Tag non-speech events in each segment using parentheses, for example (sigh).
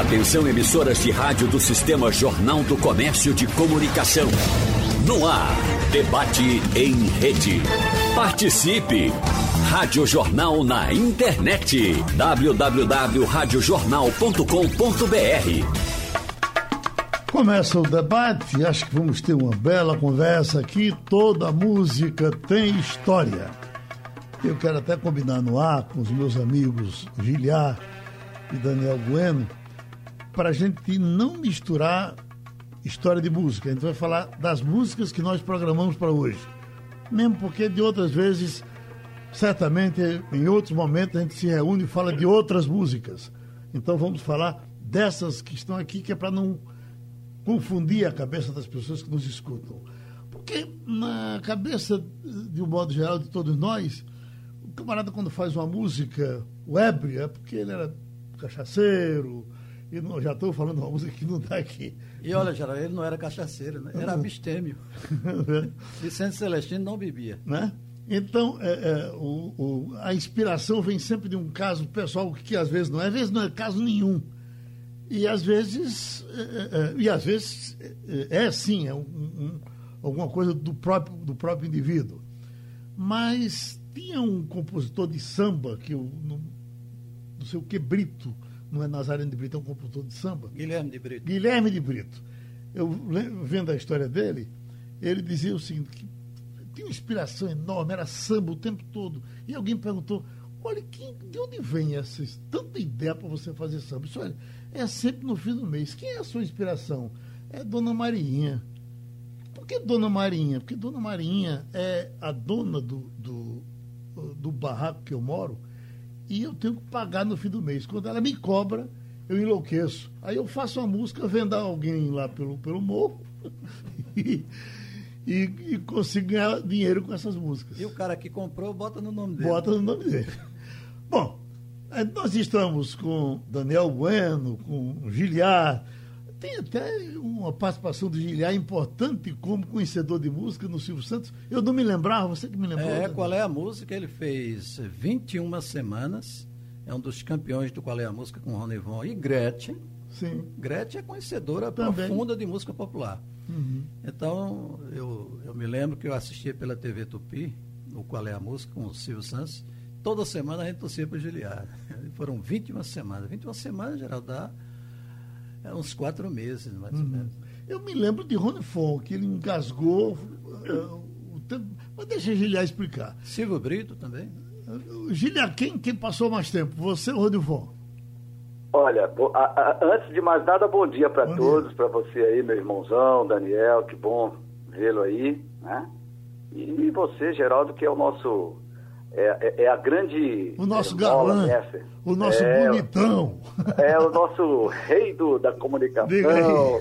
Atenção emissoras de rádio do Sistema Jornal do Comércio de Comunicação. No ar, debate em rede. Participe! Rádio Jornal na internet. www.radiojornal.com.br Começa o debate, acho que vamos ter uma bela conversa aqui. Toda música tem história. Eu quero até combinar no ar com os meus amigos Giliar e Daniel Bueno para a gente não misturar história de música. A gente vai falar das músicas que nós programamos para hoje. Mesmo porque de outras vezes, certamente em outros momentos, a gente se reúne e fala de outras músicas. Então vamos falar dessas que estão aqui, que é para não confundir a cabeça das pessoas que nos escutam. Porque na cabeça, de um modo geral, de todos nós, o camarada quando faz uma música web é porque ele era cachaceiro, e não, já estou falando uma música que não está aqui. E olha, Geraldo, ele não era cachaceiro, né? era abstêmio. (laughs) Vicente Celestino não bebia. Né? Então, é, é, o, o, a inspiração vem sempre de um caso pessoal que às vezes não é, às vezes não é caso nenhum. E às vezes, é, é e às vezes é, é sim, é um, um, alguma coisa do próprio, do próprio indivíduo. Mas tinha um compositor de samba, que eu não, não sei o que, Brito, não é Nazareno de Brito, é um compositor de samba. Guilherme de Brito. Guilherme de Brito. Eu vendo a história dele, ele dizia o seguinte, que tinha uma inspiração enorme, era samba o tempo todo. E alguém perguntou, olha, quem, de onde vem essa tanta ideia para você fazer samba? Isso, olha, é sempre no fim do mês. Quem é a sua inspiração? É Dona Marinha. Por que Dona Marinha? Porque Dona Marinha é a dona do, do, do barraco que eu moro, e eu tenho que pagar no fim do mês. Quando ela me cobra, eu enlouqueço. Aí eu faço uma música, vendo alguém lá pelo, pelo morro (laughs) e, e, e, consigo ganhar dinheiro com essas músicas. E o cara que comprou, bota no nome dele. Bota no nome dele. Bom, eh, nós estamos com Daniel Bueno, com Giliar. Tem até uma participação do Giliar importante como conhecedor de música no Silvio Santos. Eu não me lembrava, você que me lembrou. É, qual é a música? Ele fez 21 semanas. É um dos campeões do Qual é a Música com Ronivon e Gretchen. Sim. Gretchen é conhecedora Também. profunda de música popular. Uhum. Então, eu, eu me lembro que eu assistia pela TV Tupi, o Qual é a Música, com o Silvio Santos. Toda semana a gente torcia para o Giliar. Foram 21 semanas. 21 semanas, geral, dá é uns quatro meses, mais uhum. ou menos. Eu me lembro de Rony Fon, que ele engasgou uh, o tempo. Mas deixa Giliar explicar. Silvio Brito também. Uh, Giliar, quem, quem passou mais tempo? Você ou Rony Fon? Olha, a, a, antes de mais nada, bom dia para todos, para você aí, meu irmãozão, Daniel, que bom vê-lo aí, né? E você, Geraldo, que é o nosso é, é, é, a grande. O nosso galã. O nosso é, bonitão. É o nosso rei do, da comunicação.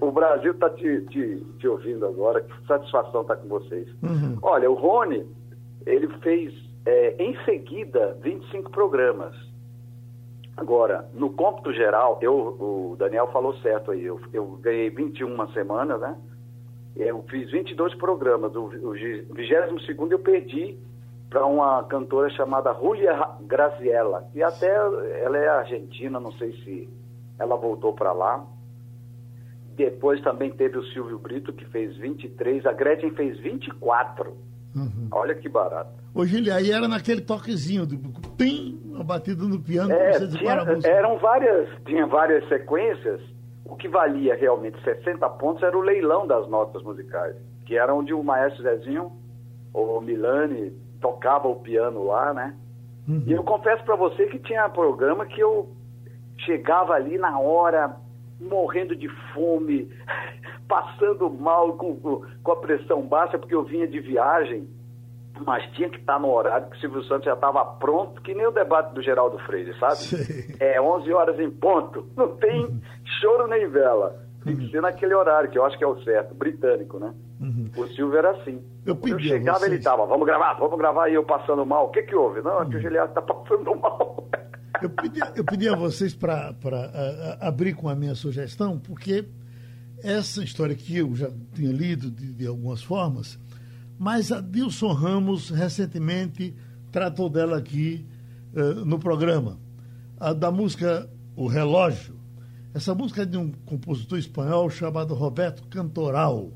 O, o, Brasil está te, te, te, ouvindo agora. Que satisfação estar tá com vocês. Uhum. Olha, o Rony, ele fez é, em seguida 25 programas. Agora, no cômputo geral, eu, o Daniel falou certo aí. Eu, eu ganhei 21 semanas, né? Eu fiz 22 programas. O, o 22 eu perdi para uma cantora chamada Julia Graziella, e até ela é argentina, não sei se ela voltou para lá. Depois também teve o Silvio Brito, que fez 23, a Gretchen fez 24. Uhum. Olha que barato. Hoje ele aí era naquele toquezinho, do pim, a batida no piano, é, tinha, eram várias, tinha várias sequências. O que valia realmente 60 pontos era o leilão das notas musicais, que era onde o maestro Zezinho, ou Milani, tocava o piano lá, né? Uhum. E eu confesso para você que tinha programa que eu chegava ali na hora, morrendo de fome, (laughs) passando mal com, com a pressão baixa, porque eu vinha de viagem, mas tinha que estar no horário que o Silvio Santos já estava pronto, que nem o debate do Geraldo Freire, sabe? Sim. É 11 horas em ponto, não tem uhum. choro nem vela. Tem que ser naquele horário, que eu acho que é o certo, britânico, né? Uhum. O Silvio era assim. Eu, Quando eu chegava, ele tava, vamos gravar, vamos gravar, e eu passando mal. O que que houve? Não, é que o Giliardo está passando mal. Eu pedi, eu pedi a vocês para abrir com a minha sugestão, porque essa história que eu já tinha lido de, de algumas formas, mas a Dilson Ramos recentemente tratou dela aqui uh, no programa. A da música O Relógio, Essa música é de um compositor espanhol chamado Roberto Cantoral.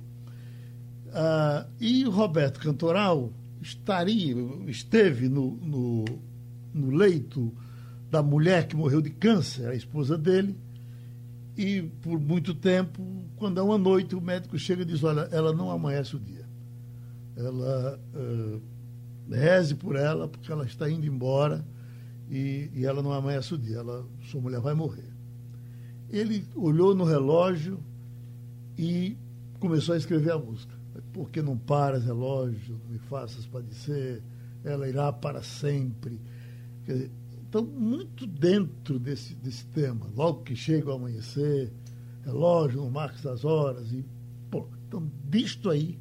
Ah, e Roberto Cantoral estaria, esteve no, no, no leito da mulher que morreu de câncer, a esposa dele, e por muito tempo, quando é uma noite, o médico chega e diz: Olha, ela não amanhece o dia. Ela uh, reze por ela, porque ela está indo embora e, e ela não amanhece o dia. Ela, sua mulher vai morrer. Ele olhou no relógio e começou a escrever a música. Por que não paras, relógio? Não me faças padecer. Ela irá para sempre. Dizer, então, muito dentro desse, desse tema. Logo que chega o amanhecer, relógio no marcos das horas. E, pô, então, disto aí,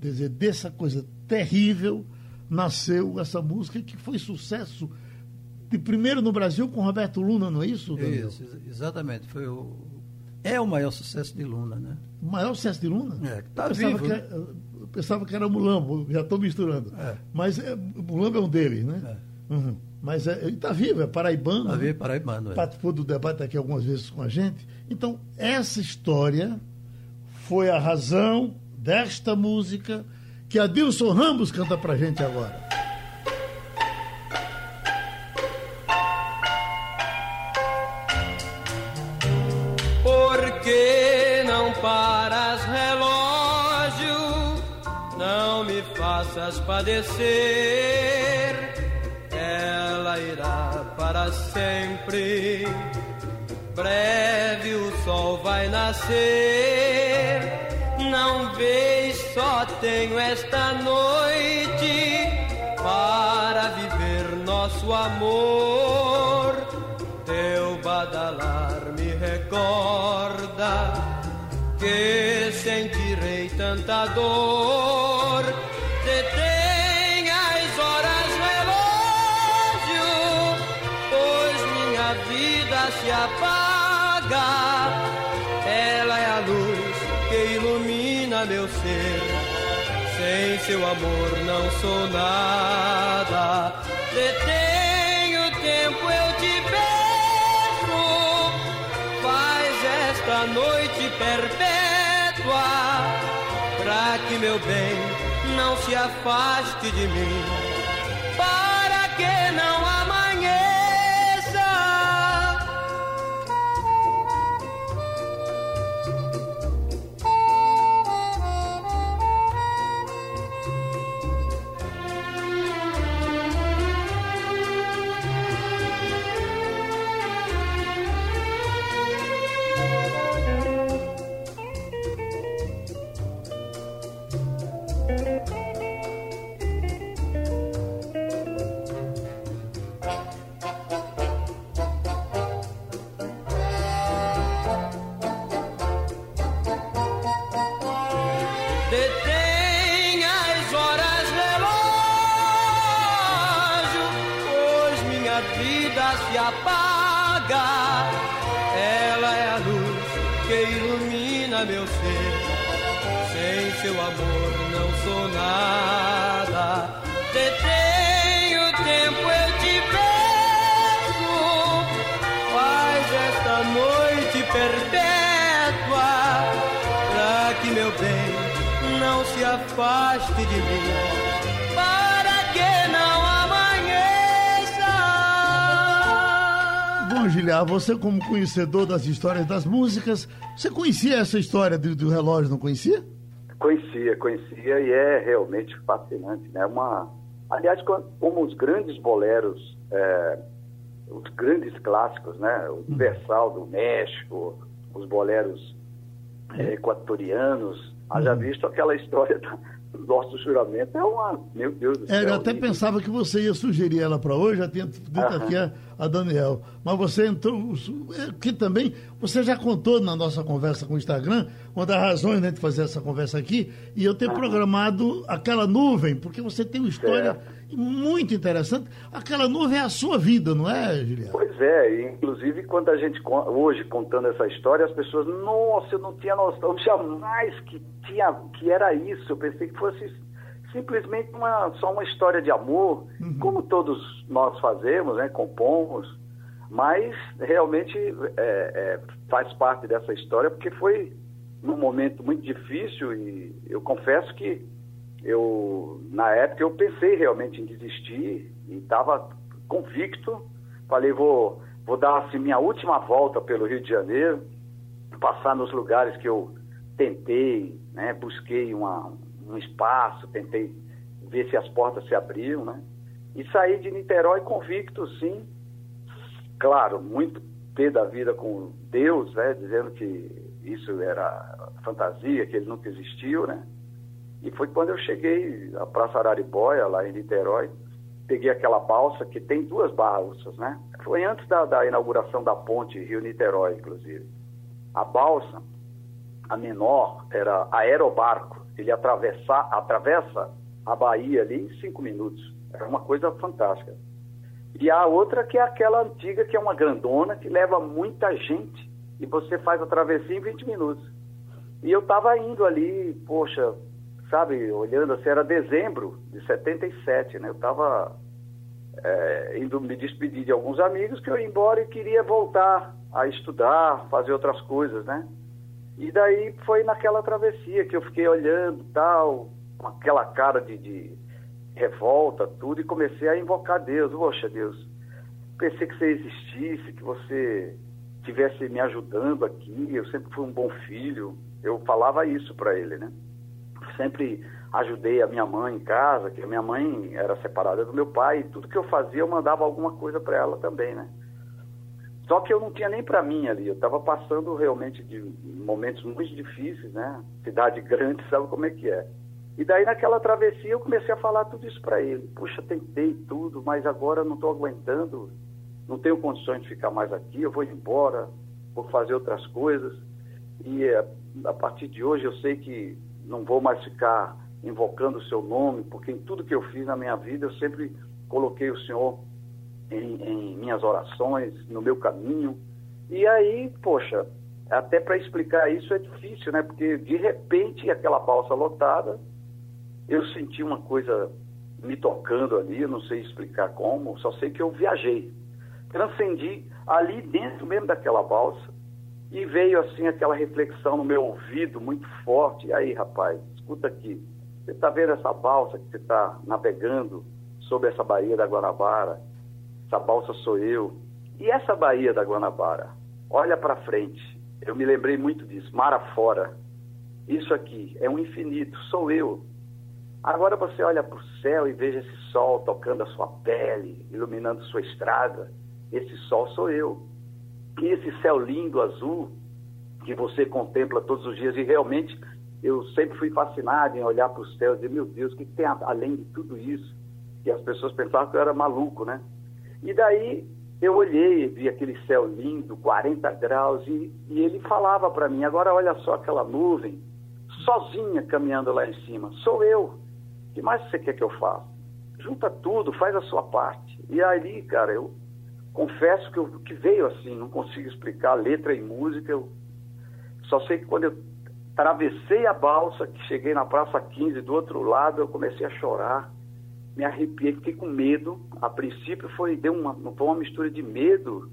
dizer, dessa coisa terrível, nasceu essa música que foi sucesso de primeiro no Brasil com Roberto Luna, não é isso? Daniel? Isso, exatamente. Foi o, é o maior sucesso de Luna, né? O maior sucesso de Luna? É, tá eu vivo. Que, né? eu pensava que era Mulambo, já estou misturando. É. Mas é, Mulambo é um deles, né? É. Uhum. Mas é, ele está vivo, é paraibano. Está vivo, paraibano. É. Participou do debate aqui algumas vezes com a gente. Então, essa história foi a razão desta música que a Dilson Ramos canta pra gente agora. Faças padecer. Ela irá para sempre. Breve o sol vai nascer não vês, só tenho esta noite para viver nosso amor. Teu badalar me recorda que sentirei tanta dor. Detém as horas, relógio, pois minha vida se apaga. Ela é a luz que ilumina meu ser. Sem seu amor não sou nada. Detém o tempo, eu te peço. Faz esta noite perpétua, pra que meu bem não se afaste de mim. Para que não seu você como conhecedor das histórias das músicas, você conhecia essa história do, do relógio, não conhecia? Conhecia, conhecia e é realmente fascinante, né? Uma, aliás, como os grandes boleros, é, os grandes clássicos, né? O uhum. Universal do México, os boleros é, equatorianos, haja uhum. visto aquela história da, nosso juramento é uma. Meu Deus do céu. É, eu até pensava que você ia sugerir ela para hoje, já tinha dito aqui a, a, Daniel. Mas você entrou. É, que também. Você já contou na nossa conversa com o Instagram, uma das razões né, de fazer essa conversa aqui, e eu ter programado aquela nuvem, porque você tem uma história. Certo muito interessante. Aquela nuvem é a sua vida, não é, Juliano? Pois é, inclusive quando a gente, hoje contando essa história, as pessoas, nossa, eu não tinha noção jamais que, tinha, que era isso. Eu pensei que fosse simplesmente uma, só uma história de amor, uhum. como todos nós fazemos, né, compomos. Mas realmente é, é, faz parte dessa história, porque foi num momento muito difícil e eu confesso que eu, na época, eu pensei realmente em desistir e estava convicto. Falei, vou, vou dar assim, minha última volta pelo Rio de Janeiro, passar nos lugares que eu tentei, né, busquei uma, um espaço, tentei ver se as portas se abriam, né? E saí de Niterói convicto, sim. Claro, muito pé da vida com Deus, né? Dizendo que isso era fantasia, que ele nunca existiu, né? E foi quando eu cheguei à Praça Araribóia, lá em Niterói, peguei aquela balsa, que tem duas balsas, né? Foi antes da, da inauguração da ponte Rio-Niterói, inclusive. A balsa, a menor, era aerobarco. Ele atravessa, atravessa a Bahia ali em cinco minutos. Era uma coisa fantástica. E a outra que é aquela antiga, que é uma grandona, que leva muita gente. E você faz a travessia em 20 minutos. E eu estava indo ali, poxa, sabe, olhando assim, era dezembro de 77, né? Eu estava é, indo me despedir de alguns amigos que eu ia embora e queria voltar a estudar, fazer outras coisas, né? E daí foi naquela travessia que eu fiquei olhando tal, com aquela cara de, de revolta, tudo, e comecei a invocar Deus. Poxa, Deus, pensei que você existisse, que você estivesse me ajudando aqui, eu sempre fui um bom filho. Eu falava isso para ele, né? Sempre ajudei a minha mãe em casa, que a minha mãe era separada do meu pai, e tudo que eu fazia eu mandava alguma coisa para ela também, né? Só que eu não tinha nem para mim ali, eu estava passando realmente de momentos muito difíceis, né? Cidade (laughs) grande, sabe como é que é. E daí naquela travessia eu comecei a falar tudo isso para ele. Puxa, tentei tudo, mas agora não estou aguentando, não tenho condições de ficar mais aqui, eu vou embora, vou fazer outras coisas. E eh, a partir de hoje eu sei que não vou mais ficar invocando o seu nome, porque em tudo que eu fiz na minha vida eu sempre coloquei o Senhor em, em minhas orações, no meu caminho. E aí, poxa, até para explicar isso é difícil, né? Porque de repente aquela balsa lotada, eu senti uma coisa me tocando ali, eu não sei explicar como, só sei que eu viajei. Transcendi ali dentro mesmo daquela balsa e veio assim aquela reflexão no meu ouvido muito forte. E aí, rapaz, escuta aqui. Você está vendo essa balsa que você está navegando sobre essa Baía da Guanabara? Essa balsa sou eu. E essa Baía da Guanabara? Olha para frente. Eu me lembrei muito disso. Mar afora. Isso aqui é um infinito. Sou eu. Agora você olha para o céu e veja esse sol tocando a sua pele, iluminando sua estrada. Esse sol sou eu. E esse céu lindo, azul, que você contempla todos os dias, e realmente eu sempre fui fascinado em olhar para o céu e dizer, meu Deus, o que tem além de tudo isso? E as pessoas pensavam que eu era maluco, né? E daí eu olhei, vi aquele céu lindo, 40 graus, e, e ele falava para mim, agora olha só aquela nuvem, sozinha caminhando lá em cima, sou eu. O que mais você quer que eu faça? Junta tudo, faz a sua parte. E ali, cara, eu confesso que, eu, que veio assim, não consigo explicar letra e música. Eu só sei que quando eu atravessei a balsa, que cheguei na Praça 15 do outro lado, eu comecei a chorar, me arrepiei, fiquei com medo. A princípio foi deu uma, foi uma mistura de medo,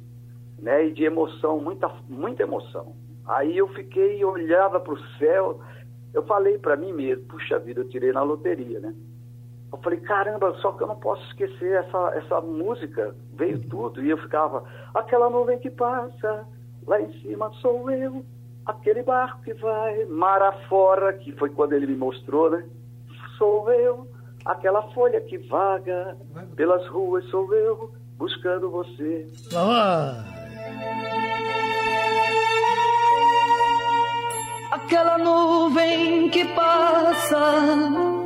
né, e de emoção, muita muita emoção. Aí eu fiquei olhava para o céu, eu falei para mim mesmo, puxa vida, eu tirei na loteria, né? Eu falei, caramba, só que eu não posso esquecer essa, essa música. Veio tudo. E eu ficava, aquela nuvem que passa, lá em cima sou eu, aquele barco que vai mar afora, que foi quando ele me mostrou, né? Sou eu, aquela folha que vaga pelas ruas, sou eu, buscando você. Ah. Aquela nuvem que passa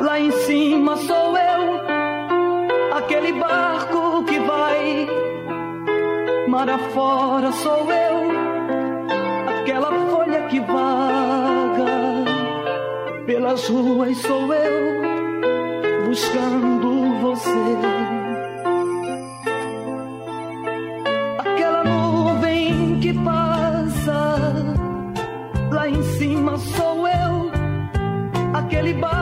Lá em cima sou eu, aquele barco que vai. Mar afora sou eu, aquela folha que vaga. Pelas ruas sou eu, buscando você. Passa, lá em cima sou eu, aquele barco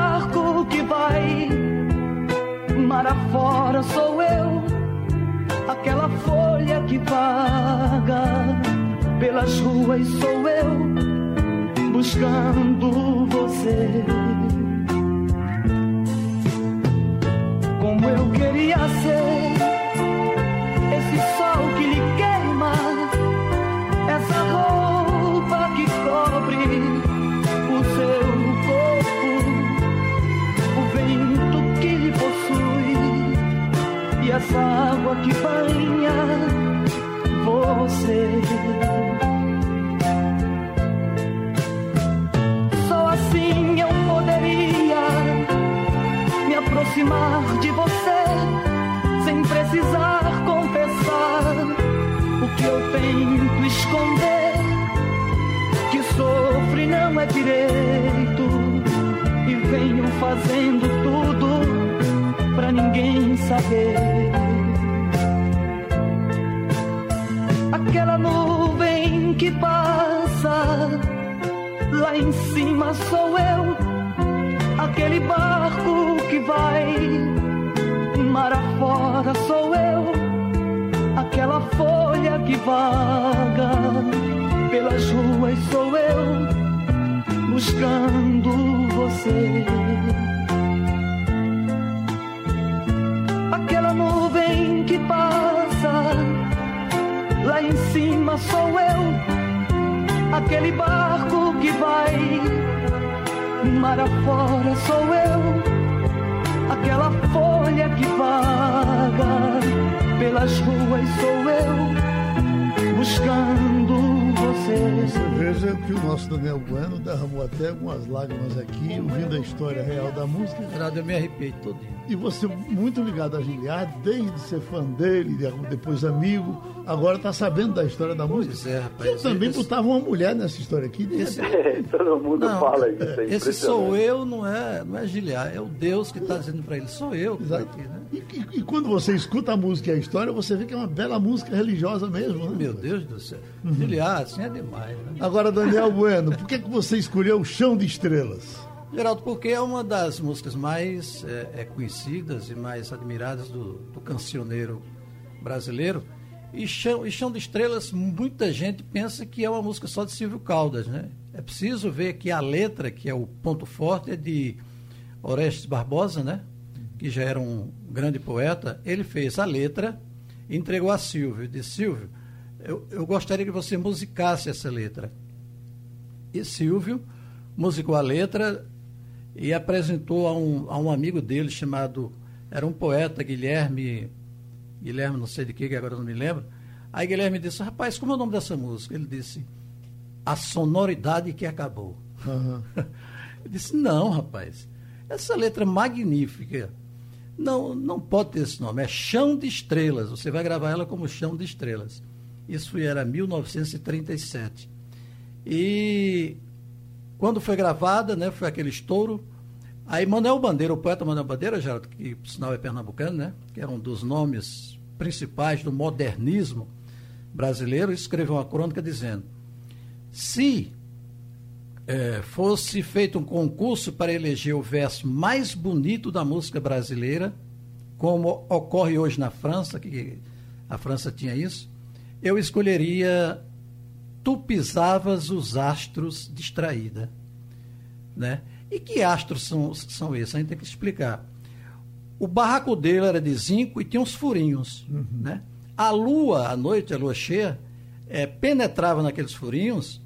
Mar afora sou eu, aquela folha que que vaga pelas ruas sou eu buscando você. Como eu queria ser água que banha você. Só assim eu poderia me aproximar de você sem precisar confessar o que eu tento esconder. Que sofre não é direito e venho fazendo buscando você. Aquela nuvem que passa lá em cima sou eu, aquele barco que vai mar afora sou eu, aquela folha que vaga pelas ruas sou eu, buscando você. Veja que o nosso Daniel Bueno derramou até algumas lágrimas aqui, ouvindo a história real da música. Geraldo, eu me arrepiei todinho. E você muito ligado a Giliard, desde ser fã dele, depois amigo, agora está sabendo da história da música. Pois é, rapaz. Eu também esse, botava uma mulher nessa história aqui. esse. (laughs) Todo mundo Não, fala isso. É esse sou eu, não é, não é Giliar, é o Deus que está dizendo para ele, sou eu Exato. aqui, né? E, e- e quando você escuta a música e a história, você vê que é uma bela música religiosa mesmo, né? Meu Deus do céu. Uhum. Giliar, assim é demais, né? Agora, Daniel Bueno, por que, que você escolheu o Chão de Estrelas? Geraldo, porque é uma das músicas mais é, é, conhecidas e mais admiradas do, do cancioneiro brasileiro. E Chão, e Chão de Estrelas, muita gente pensa que é uma música só de Silvio Caldas, né? É preciso ver que a letra, que é o ponto forte, é de Orestes Barbosa, né? Que já era um grande poeta. Ele fez a letra e entregou a Silvio. Disse, Silvio, eu, eu gostaria que você musicasse essa letra. E Silvio musicou a letra e apresentou a um, a um amigo dele chamado, era um poeta, Guilherme, Guilherme não sei de que, que agora não me lembro. Aí Guilherme disse, rapaz, como é o nome dessa música? Ele disse, A Sonoridade que Acabou. Aham. (laughs) Eu disse, não, rapaz, essa letra magnífica, não, não pode ter esse nome, é Chão de Estrelas, você vai gravar ela como Chão de Estrelas. Isso era 1937. E quando foi gravada, né, foi aquele estouro, aí Manuel Bandeira, o poeta Manuel Bandeira, Geraldo, que por sinal é pernambucano, né, que era um dos nomes principais do modernismo brasileiro, escreveu uma crônica dizendo, se eh, fosse feito um concurso para eleger o verso mais bonito da música brasileira, como ocorre hoje na França, que a França tinha isso, eu escolheria Tu pisavas os astros distraída. Né? E que astros são, são esses? A gente tem que explicar. O barraco dele era de zinco e tinha uns furinhos. Né? A lua, à noite, a lua cheia, eh, penetrava naqueles furinhos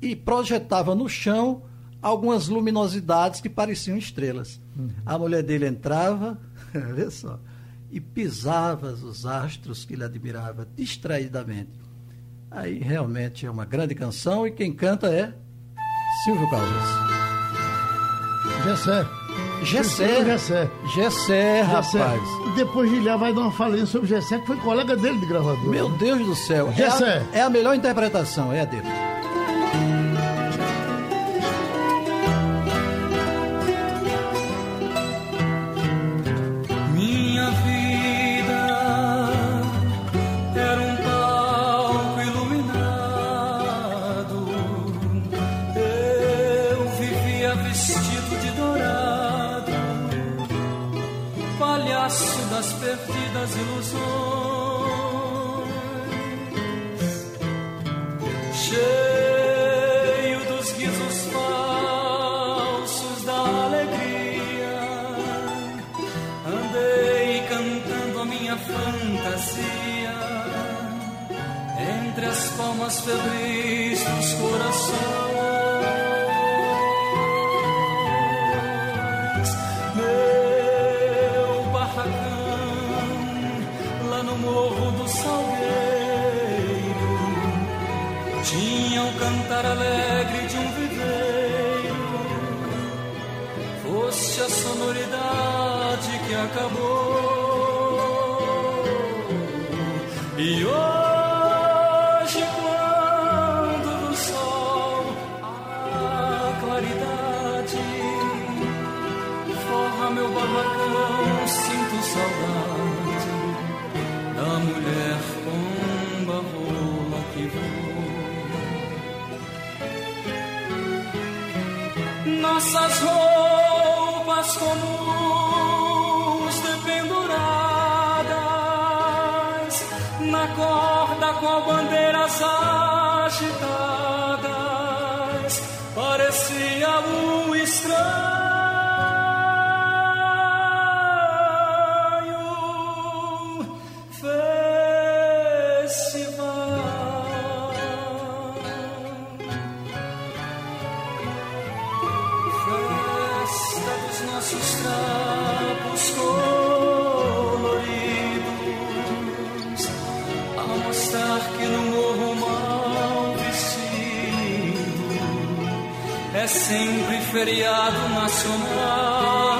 e projetava no chão algumas luminosidades que pareciam estrelas. A mulher dele entrava, (laughs) vê só, e pisava os astros que ele admirava distraidamente. Aí realmente é uma grande canção e quem canta é Silvio Caldas. Gessé. Gessé. Gessé. Gessé, rapaz. Depois Gilhar vai dar uma falência sobre Gessé, que foi colega dele de gravador. Meu né? Deus do céu. É Gessé. a, é a melhor interpretação, é a dele. leve ilusões, cheio dos guizos falsos da alegria. Andei cantando a minha fantasia entre as palmas febris dos corações. Sempre feriado nacional.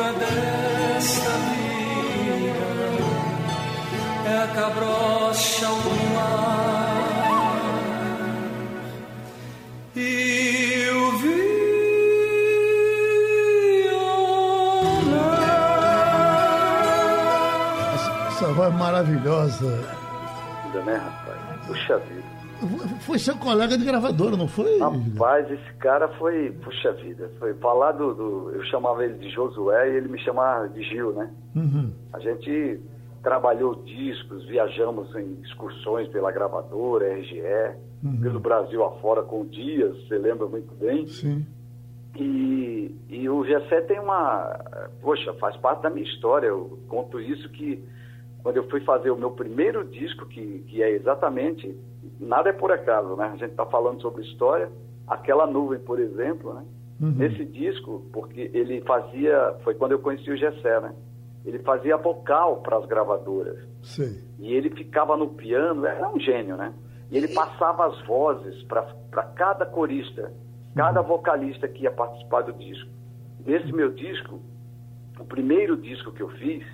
A aventura desta vida é a cabrocha ao luar. E o Essa voz maravilhosa. Né, rapaz? Puxa vida. Foi seu colega de gravadora, não foi? Rapaz, esse cara foi, puxa vida, foi falar do, do, Eu chamava ele de Josué e ele me chamava de Gil, né? Uhum. A gente trabalhou discos, viajamos em excursões pela gravadora, RGE, Uhum. pelo Brasil afora com Dias, você lembra muito bem. Sim. E, e o Gessé tem uma. Poxa, faz parte da minha história. Eu conto isso que quando eu fui fazer o meu primeiro disco, que, que é exatamente. Nada é por acaso, né? A gente está falando sobre história. Aquela nuvem, por exemplo, né? Uhum. Nesse disco, porque ele fazia. Foi quando eu conheci o Gessé, né? Ele fazia vocal para as gravadoras. Sei. E ele ficava no piano, era um gênio, né? E ele passava as vozes para cada corista, cada vocalista que ia participar do disco. Nesse meu disco, o primeiro disco que eu fiz,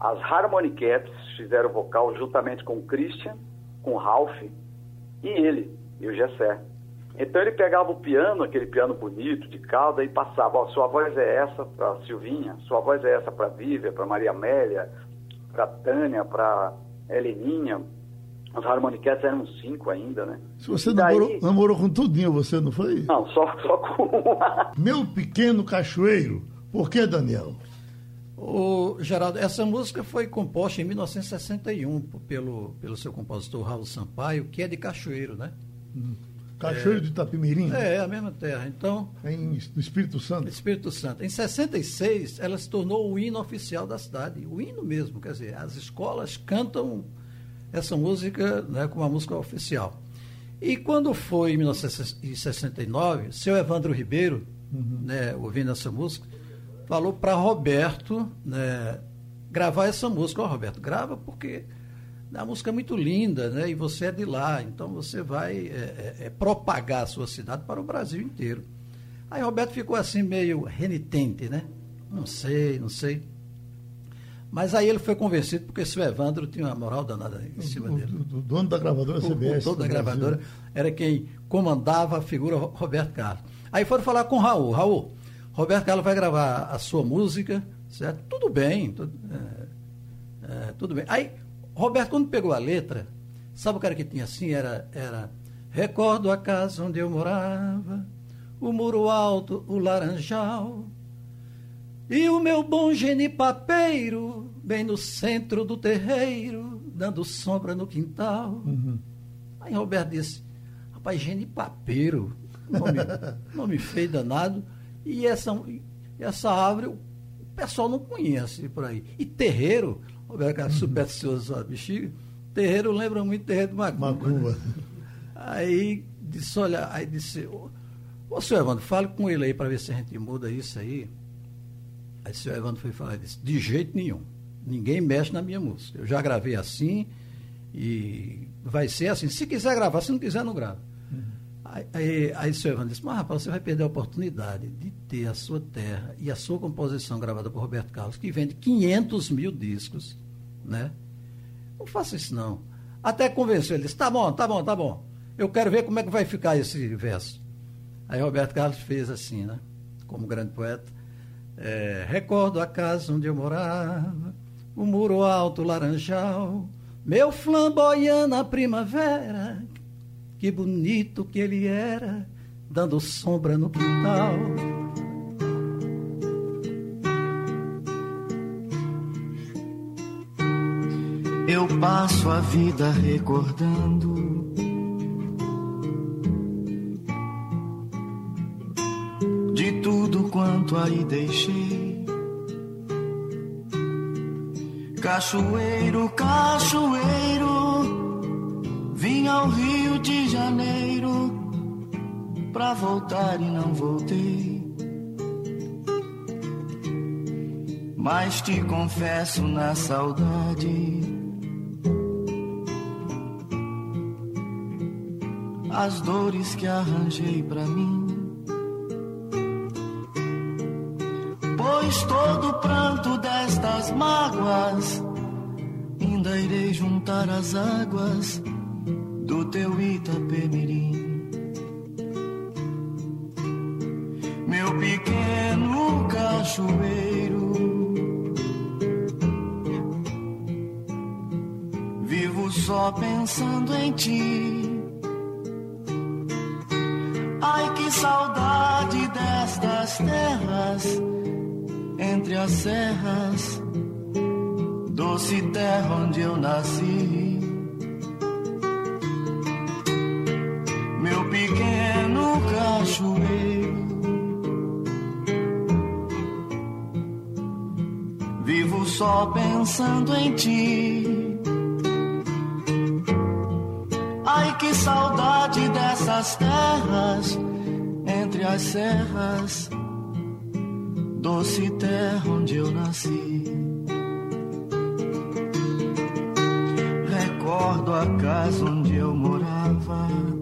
as Harmony Cats fizeram vocal juntamente com o Christian, com o Ralph e ele, e o Gessé. Então ele pegava o piano, aquele piano bonito, de cauda, e passava, ó, sua voz é essa para Silvinha, sua voz é essa para Vívia, para Maria Amélia, para Tânia, para Heleninha. As Harmony Cats eram cinco ainda, né? Se você daí- namorou, namorou com tudinho, você não foi? Não, só, só com uma. Meu pequeno cachoeiro. Por que, Daniel? O Geraldo, essa música foi composta em 1961 p- pelo, pelo seu compositor Raul Sampaio, que é de Cachoeiro, né? Cachoeiro de Itapimirim? É, é a mesma terra. Então, Em, no Espírito Santo? Espírito Santo. Em 66, ela se tornou o hino oficial da cidade. O hino mesmo, quer dizer, as escolas cantam essa música né, como uma música oficial. E quando foi em 1969, seu Evandro Ribeiro, né, ouvindo essa música, falou para Roberto né, gravar essa música. Ó, Roberto, grava porque a música é muito linda, né? E você é de lá, então você vai é, é, é, propagar a sua cidade para o Brasil inteiro. Aí Roberto ficou assim meio renitente, né? Não sei, não sei. Mas aí ele foi convencido porque seu Evandro tinha uma moral danada em cima O, dele. o- o dono da gravadora O, CBS. o dono da Brasil. gravadora era quem comandava a figura Roberto Carlos. Aí foram falar com o Raul. Raul, Roberto Carlos vai gravar a sua música, Certo? Tudo bem. Tudo, é, é, tudo bem. Aí, Roberto, quando pegou a letra, sabe o cara que tinha assim? Era, era Recordo a casa onde eu morava, o muro alto, o laranjal. E o meu bom genipapeiro, bem no centro do terreiro, dando sombra no quintal. Uhum. Aí Roberto disse, rapaz, genipapeiro, nome, (laughs) nome feio danado, e essa, essa árvore o pessoal não conhece por aí. E terreiro, Roberto uhum. supersticioso, sabe, bexiga, terreiro lembra muito terreiro de Macumba. Macumba. Né? Aí disse, olha, aí disse, ô, ô senhor Evandro, fale com ele aí para ver se a gente muda isso aí. Aí o senhor Evandro foi falar e disse, de jeito nenhum. Ninguém mexe na minha música. Eu já gravei assim e vai ser assim. Se quiser gravar, se não quiser, não grava. Aí, aí, senhor Evandro disse, mas rapaz, você vai perder a oportunidade de ter a sua terra e a sua composição gravada por Roberto Carlos, que vende 500 mil discos, né? Não faça isso não. Até convenceu, ele disse, tá bom, tá bom, tá bom. Eu quero ver como é que vai ficar esse verso. Aí Roberto Carlos fez assim, né? Como grande poeta. É, recordo a casa onde eu morava, o muro alto laranjal, meu flamboyant na primavera, que bonito que ele era, dando sombra no quintal. Eu passo a vida recordando quanto aí deixei. Cachoeiro, cachoeiro, ao Rio de Janeiro pra voltar e não voltei. Mas te confesso na saudade. As dores que arranjei pra mim Pois todo pranto destas mágoas, ainda irei juntar as águas do teu Itapemirim. Meu pequeno cachoeiro, vivo só pensando em ti. Ai que saudade destas terras entre as serras, doce terra onde eu nasci. Só pensando em ti. Ai que saudade dessas terras entre as serras doce terra onde eu nasci. Recordo a casa onde eu morava.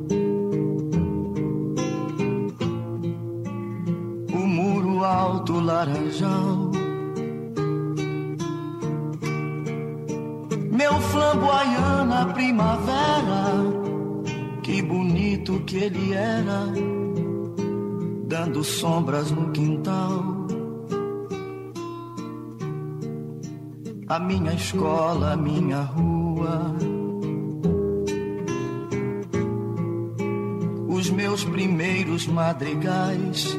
Que ele era, dando sombras no quintal. a minha escola, a minha rua. Os meus primeiros madrigais.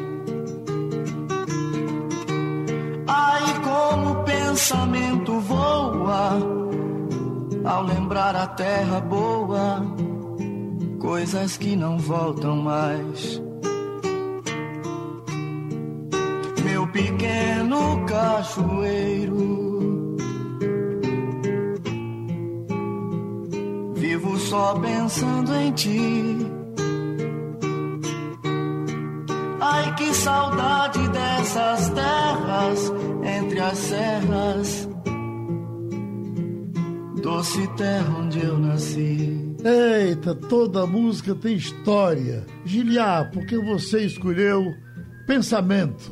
Ai, como o pensamento voa ao lembrar a terra boa, coisas que não voltam mais. Meu pequeno cachoeiro só pensando em ti. Ai, que saudade dessas terras entre as serras. Doce terra onde eu nasci. Eita, toda música tem história. Giliar, por que você escolheu Pensamento?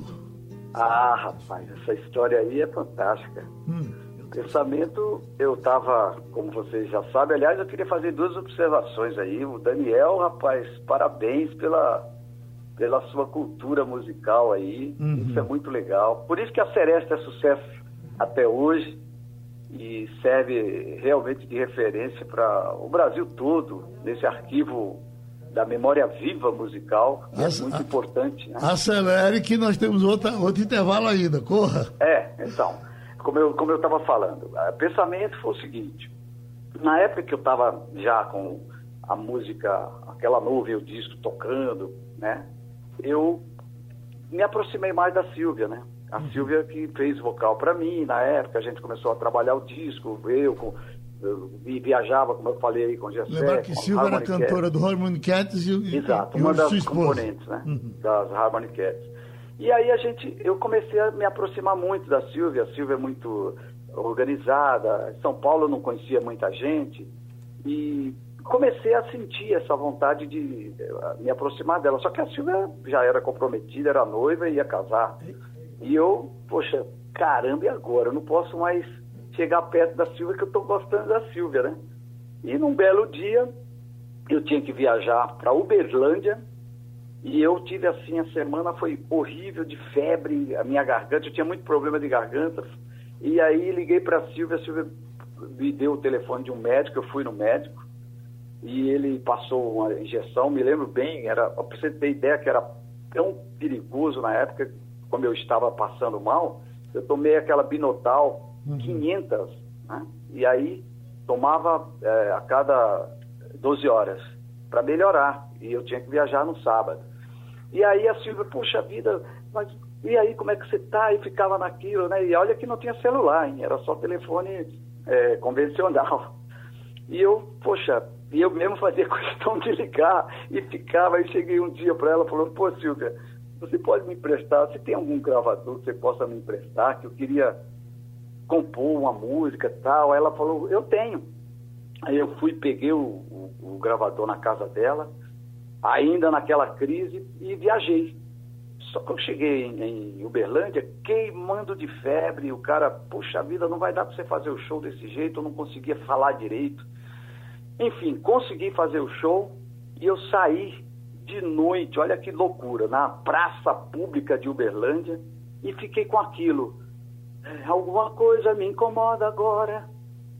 Ah, rapaz, essa história aí é fantástica. Hum. Pensamento, eu estava, como vocês já sabem, aliás, eu queria fazer duas observações aí. O Daniel, rapaz, parabéns pela, pela sua cultura musical aí. Uhum. Isso é muito legal. Por isso que a Seresta é sucesso até hoje e serve realmente de referência para o Brasil todo, nesse arquivo da memória viva musical, que As- é muito importante. Né? Acelere que nós temos outra, outro intervalo ainda. Corra. É, então, como eu como eu estava falando, o pensamento foi o seguinte: na época que eu estava já com a música, aquela nuvem, o disco tocando, né? Eu me aproximei mais da Silvia, né? A Silvia que fez vocal para mim na época, a gente começou a trabalhar o disco, eu com e viajava, como eu falei aí, com Gessé. Lembrar que com Silvia era cantora do Harmony Cats e, Exato, e uma das esposa. componentes, né? Uhum. Das Harmony Cats. E aí a gente, eu comecei a me aproximar muito da Silvia. A Silvia é muito organizada. Em São Paulo eu não conhecia muita gente. E comecei a sentir essa vontade de eh, me aproximar dela. Só que a Silvia já era comprometida, era noiva e ia casar. E eu, poxa, caramba, e agora? Eu não posso mais chegar perto da Silvia, que eu estou gostando da Silvia, né? E num belo dia, eu tinha que viajar para Uberlândia e eu tive assim, a semana foi horrível de febre, a minha garganta, eu tinha muito problema de garganta. E aí liguei para a Silvia, a Silvia me deu o telefone de um médico, eu fui no médico e ele passou uma injeção, me lembro bem, era, pra você ter ideia que era tão perigoso na época, como eu estava passando mal, eu tomei aquela Binotal 500, né? e aí tomava eh, a cada 12 horas para melhorar, e eu tinha que viajar no sábado. E aí a Silvia, puxa vida, mas e aí como é que você tá? E ficava naquilo, né? E olha que não tinha celular, hein? era só telefone eh, convencional. E eu, poxa, e eu mesmo fazia (laughs) questão de ligar e ficava. Aí cheguei um dia para ela falando, pô Silvia, você pode me emprestar, você tem algum gravador que você possa me emprestar, que eu queria compor uma música tal. Ela falou, eu tenho. Aí eu fui, peguei o, o- o gravador na casa dela, ainda naquela crise, e viajei. Só que eu cheguei em, em Uberlândia, queimando de febre, o cara, puxa vida, não vai dar para você fazer o show desse jeito, eu não conseguia falar direito. Enfim, consegui fazer o show e eu saí de noite, olha que loucura, na praça pública de Uberlândia e fiquei com aquilo. "É, Alguma coisa me incomoda agora,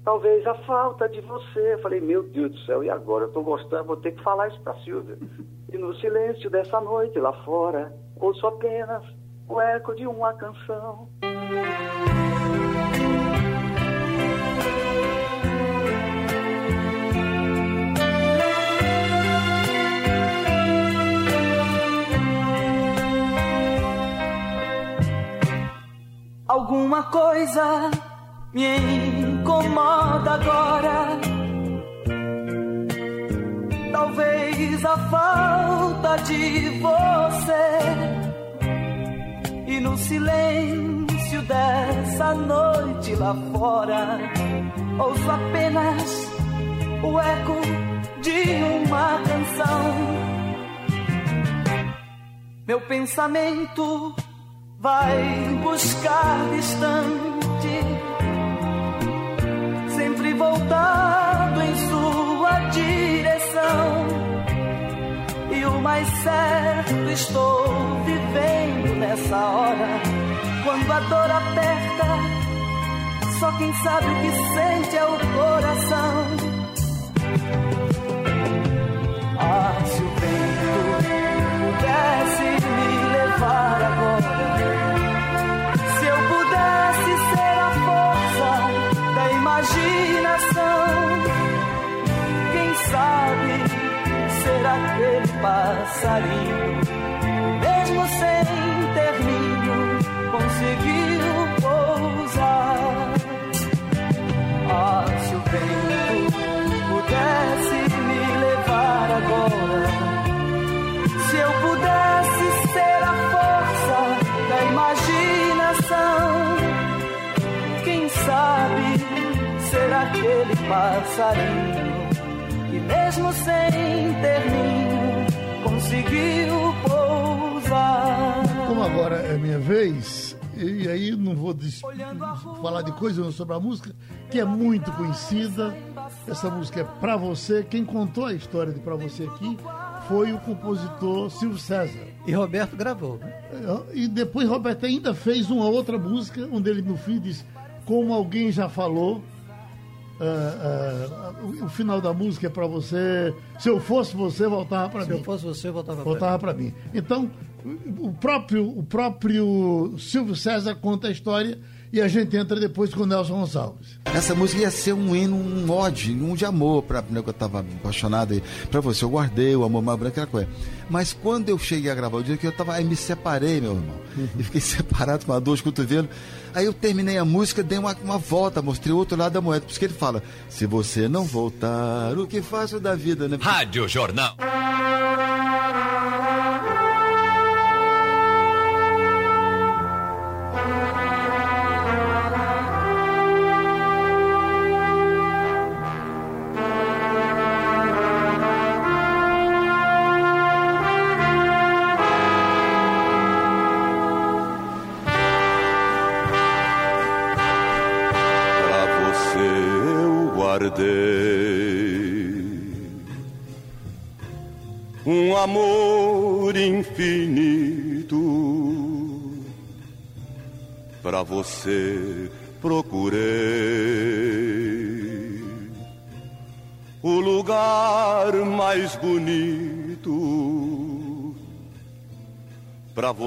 talvez a falta de você. Eu falei, meu Deus do céu, e agora? Eu estou gostando, vou ter que falar isso para Silvia. E no silêncio dessa noite lá fora, ouço apenas o eco de uma canção. Alguma coisa me incomoda agora. Talvez a falta de você. E no silêncio dessa noite lá fora, ouço apenas o eco de uma canção. Meu pensamento vai buscar distante, sempre voltado em sua direção. E o mais certo estou vivendo nessa hora, quando a dor aperta, só quem sabe o que sente é o coração. Falar de coisa sobre a música, que é muito conhecida. Essa música é Pra Você. Quem contou a história de Pra Você aqui foi o compositor Silvio César. E Roberto gravou. Né? E depois Roberto ainda fez uma outra música, onde ele no fim diz, como alguém já falou, uh, uh, o, final da música é para você. Se eu fosse você, voltava para mim. Se eu fosse você, voltava, voltava para mim. Então, o próprio, o próprio Silvio César conta a história e a gente entra depois com o Nelson Gonçalves. Essa música ia ser um hino, um ode, um de amor para né, que eu estava apaixonado para você. Eu guardei o amor mais branco, aquela coisa. Mas quando eu cheguei a gravar o dia que eu tava, aí me separei, meu irmão. Uhum. E fiquei (laughs) separado com a dor de cotovelo. Aí eu terminei a música, dei uma, uma volta, mostrei o outro lado da moeda. Por isso que ele fala: se você não voltar, o que faço da vida, né? Rádio Jornal.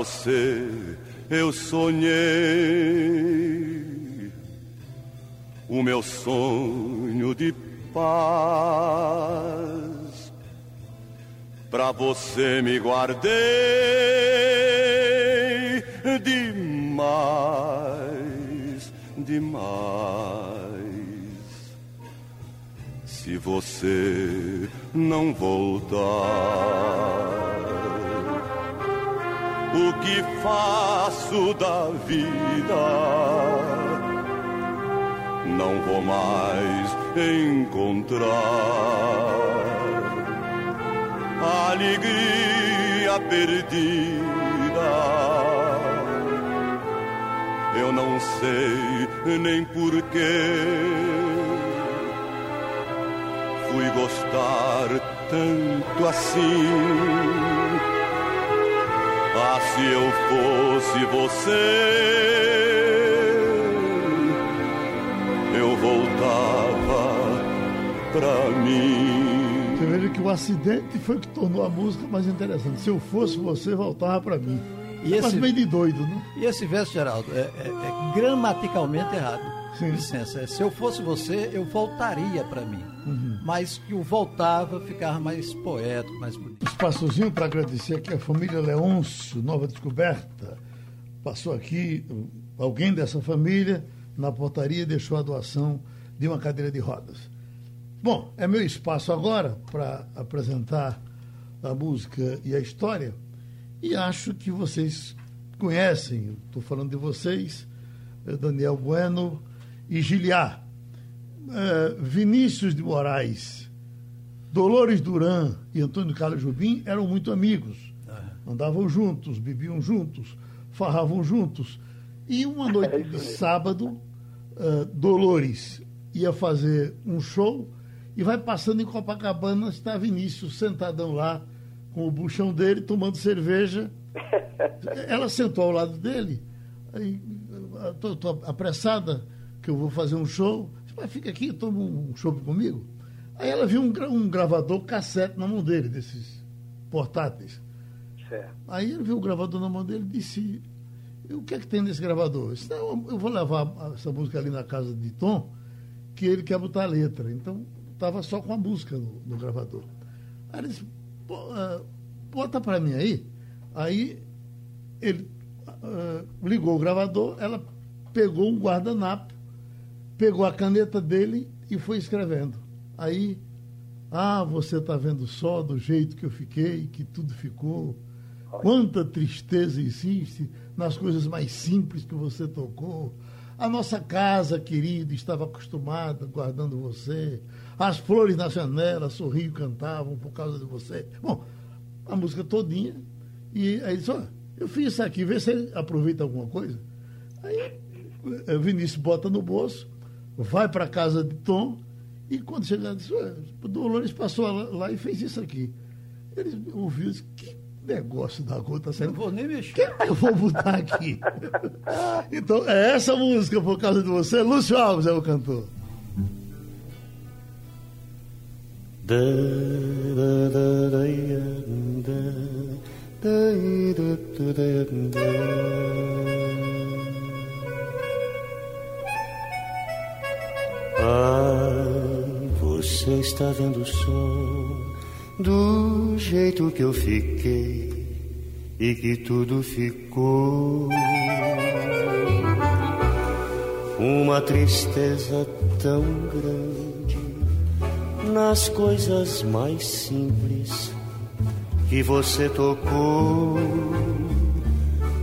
Você eu sonhei o meu sonho de paz. Pra você me guardei demais, demais. Se você não voltar, o que faço da vida? não vou mais encontrar a alegria perdida. Eu não sei nem porquê fui gostar tanto assim. Ah, se eu fosse você eu voltava pra mim. Você veja que o acidente foi que tornou a música mais interessante. Se eu fosse você, voltava pra mim. E esse, Mas meio de doido, né? E esse verso, Geraldo, é, é, é gramaticalmente errado. Licença, é, se eu fosse você, eu voltaria para mim. Uhum. Mas que o voltava ficava mais poético, mais bonito. Espaçozinho para agradecer aqui a família Leôncio, Nova Descoberta. Passou aqui alguém dessa família na portaria deixou a doação de uma cadeira de rodas. Bom, é meu espaço agora para apresentar a música e a história. E acho que vocês conhecem, estou falando de vocês, eh, Daniel Bueno e Giliar. É, Vinícius de Moraes, Dolores Duran e Antônio Carlos Jubim eram muito amigos. Andavam juntos, bebiam juntos, farravam juntos. E uma (laughs) noite é de sábado, uh, Dolores ia fazer um show e vai passando em Copacabana, está Vinícius sentadão lá com o buchão dele, tomando cerveja. (laughs) Ela sentou ao lado dele, aí, estou apressada que eu vou fazer um show. Mas fica aqui, toma um show comigo. Aí ela viu um, um gravador cassete na mão dele, desses portáteis. Certo. Aí ele viu o gravador na mão dele e disse: o que é que tem nesse gravador? disse, não, eu vou levar essa música ali na casa de Tom, que ele quer botar a letra. Então, estava só com a música no, no gravador. Aí ele disse, uh, bota para mim aí. Aí ele uh, ligou o gravador, ela pegou um guardanapo, pegou a caneta dele e foi escrevendo. Aí, ah, você está vendo só do jeito que eu fiquei, que tudo ficou. Quanta tristeza existe nas coisas mais simples que você tocou. A nossa casa querida estava acostumada guardando você. As flores na janela sorriam e cantavam por causa de você. Bom, a música todinha. E aí disse, eu fiz isso aqui, vê se ele aproveita alguma coisa. Aí o Vinícius bota no bolso, vai para a casa de Tom, e quando chega, diz, o Dolores passou lá e fez isso aqui. Eles ouviram isso. Que negócio da gota Não vou nem mexer. que eu vou botar aqui? (laughs) então, é essa música por causa de você. Lúcio Alves é o cantor. Você está vendo só do jeito que eu fiquei e que tudo ficou. Uma tristeza tão grande nas coisas mais simples que você tocou.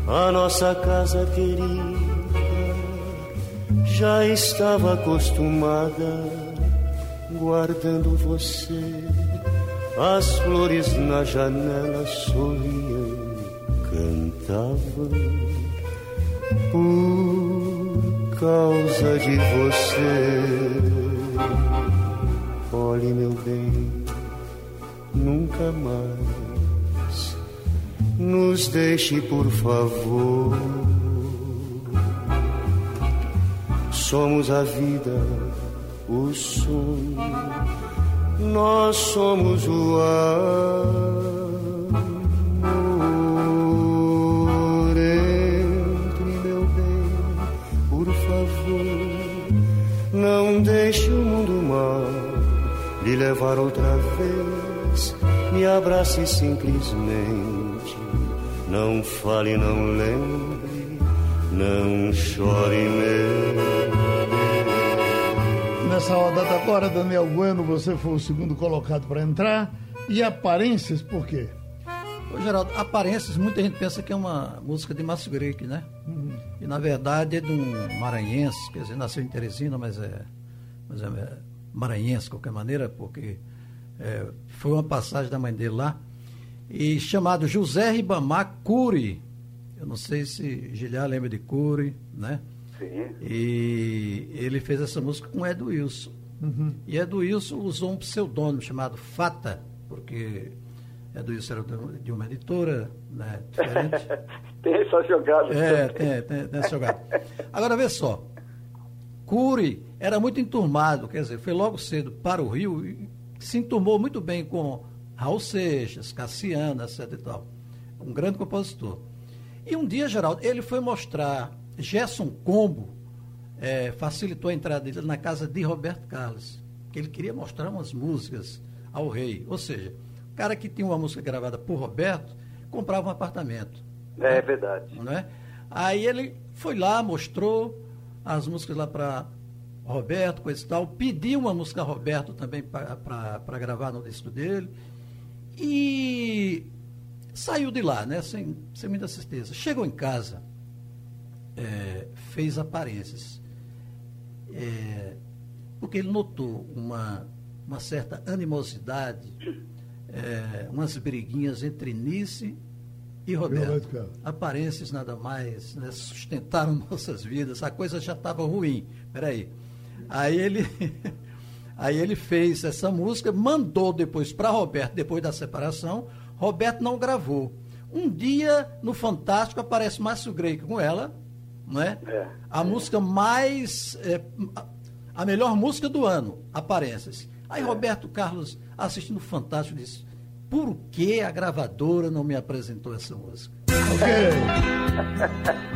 A nossa casa querida já estava acostumada guardando você. As flores na janela sorriam, cantavam por causa de você. Olhe, meu bem, nunca mais nos deixe, por favor. Somos a vida, o sonho, nós somos o amor. Entre, meu bem, por favor, não deixe o mundo mal lhe levar outra vez. Me abrace simplesmente, não fale, não lembre, não chore, meu. Nessa rodada agora, Daniel Bueno, você foi o segundo colocado para entrar. E aparências, por quê? Ô, Geraldo, Aparências, muita gente pensa que é uma música de Márcio Greik, né? E na verdade é de um maranhense, quer dizer, nasceu em Teresina, mas é, mas é maranhense de qualquer maneira, porque é, foi uma passagem da mãe dele lá. E chamado José Ribamar Cury. Eu não sei se Gilhar lembra de Cury, né? Sim. E ele fez essa música com Edu Wilson. E Edu Wilson usou um pseudônimo chamado Fata, porque Edu Wilson era de uma editora né, diferente. (laughs) Tem essa jogada. É, tem, tem, tem essa jogada. Agora, vê só. Cury era muito enturmado, quer dizer, foi logo cedo para o Rio e se enturmou muito bem com Raul Seixas, Cassiano, etc e tal. Um grande compositor. E um dia, Geraldo, ele foi mostrar Gerson Combo, eh, facilitou a entrada dele na casa de Roberto Carlos, que ele queria mostrar umas músicas ao rei. Ou seja, o cara que tinha uma música gravada por Roberto, comprava um apartamento É verdade. não é? Aí ele foi lá, mostrou as músicas lá para Roberto, coisa e tal, pediu uma música a Roberto também para gravar no disco dele e saiu de lá, né? Sem, sem muita certeza. Chegou em casa, é, fez aparências, é, porque ele notou uma, uma certa animosidade, é, umas briguinhas entre Nice e Roberto. Aparências nada mais né, sustentaram (laughs) nossas vidas, a coisa já estava ruim. Peraí. Aí ele, (laughs) aí ele fez essa música, mandou depois para Roberto, depois da separação. Roberto não gravou. Um dia, no Fantástico, aparece Márcio Greik com ela, não é? É. A música mais. é, a- melhor música do ano, Aparências. Aí Roberto Carlos, assistindo o Fantástico, disse: Por que a gravadora não me apresentou essa música? Ok. (laughs)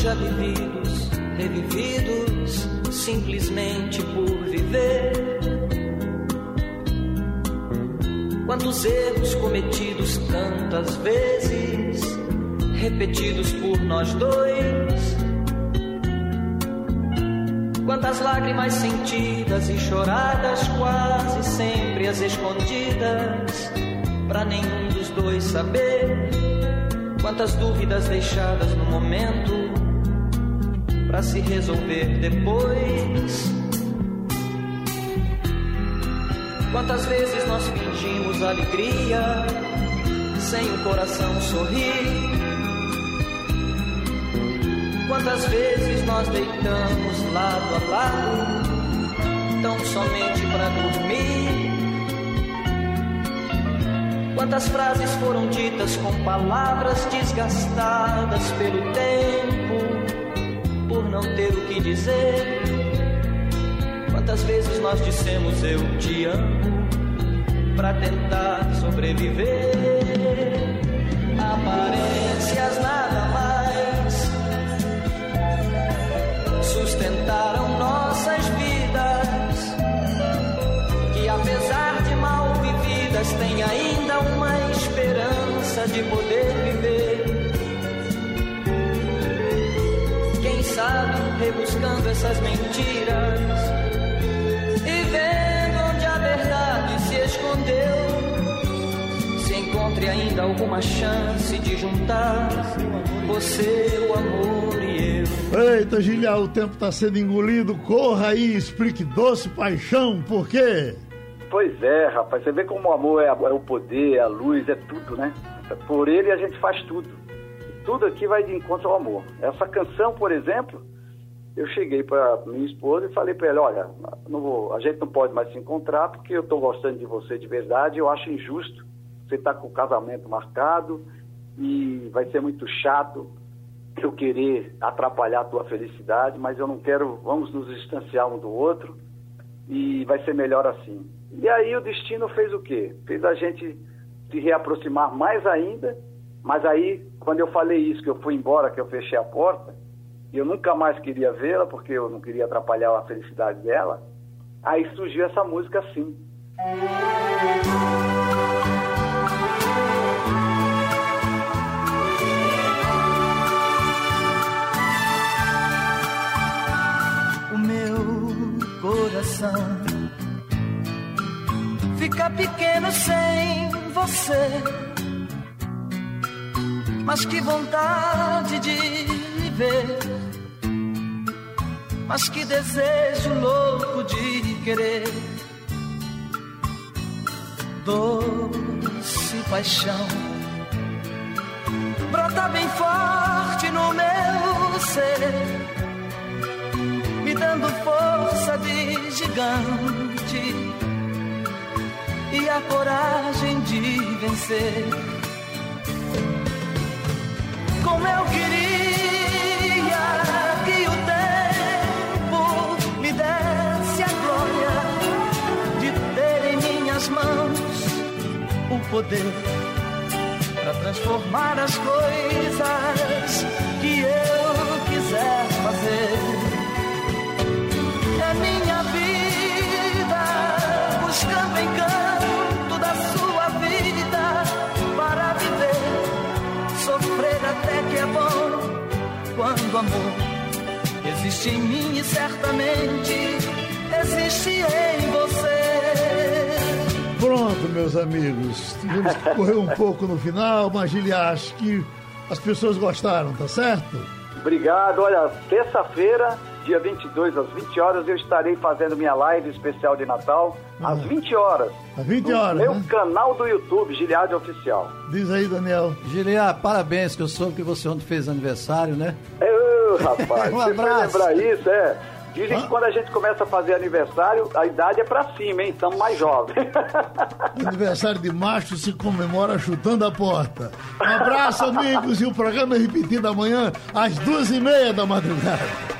já vividos, revividos, simplesmente por viver. Quantos erros cometidos tantas vezes, repetidos por nós dois. Quantas lágrimas sentidas e choradas, quase sempre as escondidas, pra nenhum dos dois saber. Quantas dúvidas deixadas no momento para se resolver depois. Quantas vezes nós fingimos alegria sem o coração sorrir? Quantas vezes nós deitamos lado a lado, tão somente para dormir? Quantas frases foram ditas com palavras desgastadas pelo tempo, não ter o que dizer? Quantas vezes nós dissemos eu te amo para tentar sobreviver? Aparências nada mais sustentaram nossas vidas, que apesar de mal vividas tem ainda uma esperança de poder rebuscando essas mentiras e vendo onde a verdade se escondeu, se encontre ainda alguma chance de juntar você, o amor e eu. Eita, Gilha, o tempo está sendo engolido. Corra aí, explique doce paixão, por quê? Pois é, rapaz, você vê como o amor é, é o poder, é a luz, é tudo, né? Por ele a gente faz tudo. Tudo aqui vai de encontro ao amor. Essa canção, por exemplo, eu cheguei para minha esposa e falei para ela, olha, não vou, a gente não pode mais se encontrar porque eu estou gostando de você de verdade, eu acho injusto você estar tá com o casamento marcado e vai ser muito chato eu querer atrapalhar a tua felicidade, mas eu não quero, vamos nos distanciar um do outro e vai ser melhor assim. E aí o destino fez o quê? Fez a gente se reaproximar mais ainda, mas aí, quando eu falei isso, que eu fui embora, que eu fechei a porta, e eu nunca mais queria vê-la, porque eu não queria atrapalhar a felicidade dela, aí surgiu essa música assim. O meu coração fica pequeno sem você. Mas que vontade de viver. Mas que desejo louco de querer. Doce paixão brota bem forte no meu ser, me dando força de gigante e a coragem de vencer. Como eu queria poder para transformar as coisas que eu quiser fazer. É minha vida buscando encanto da sua vida para viver, sofrer até que é bom quando amor existe em mim e certamente existe em. Pronto, meus amigos. Tivemos que correr um pouco no final, mas Gilha, acho que as pessoas gostaram, tá certo? Obrigado. Olha, terça-feira, dia 22, às 20 horas, eu estarei fazendo minha live especial de Natal, às 20 horas. Às 20 no horas, meu né? canal do YouTube, Giliade Oficial. Diz aí, Daniel. Giliar, parabéns, que eu soube que você ontem fez aniversário, né? Ô, rapaz, (laughs) Um você abraço. lembrar isso, é? Dizem que quando a gente começa a fazer aniversário, a idade é pra cima, hein? Estamos mais jovens. (laughs) Aniversário de macho se comemora chutando a porta. Um abraço, amigos, e o programa é repetido amanhã às duas e meia da madrugada.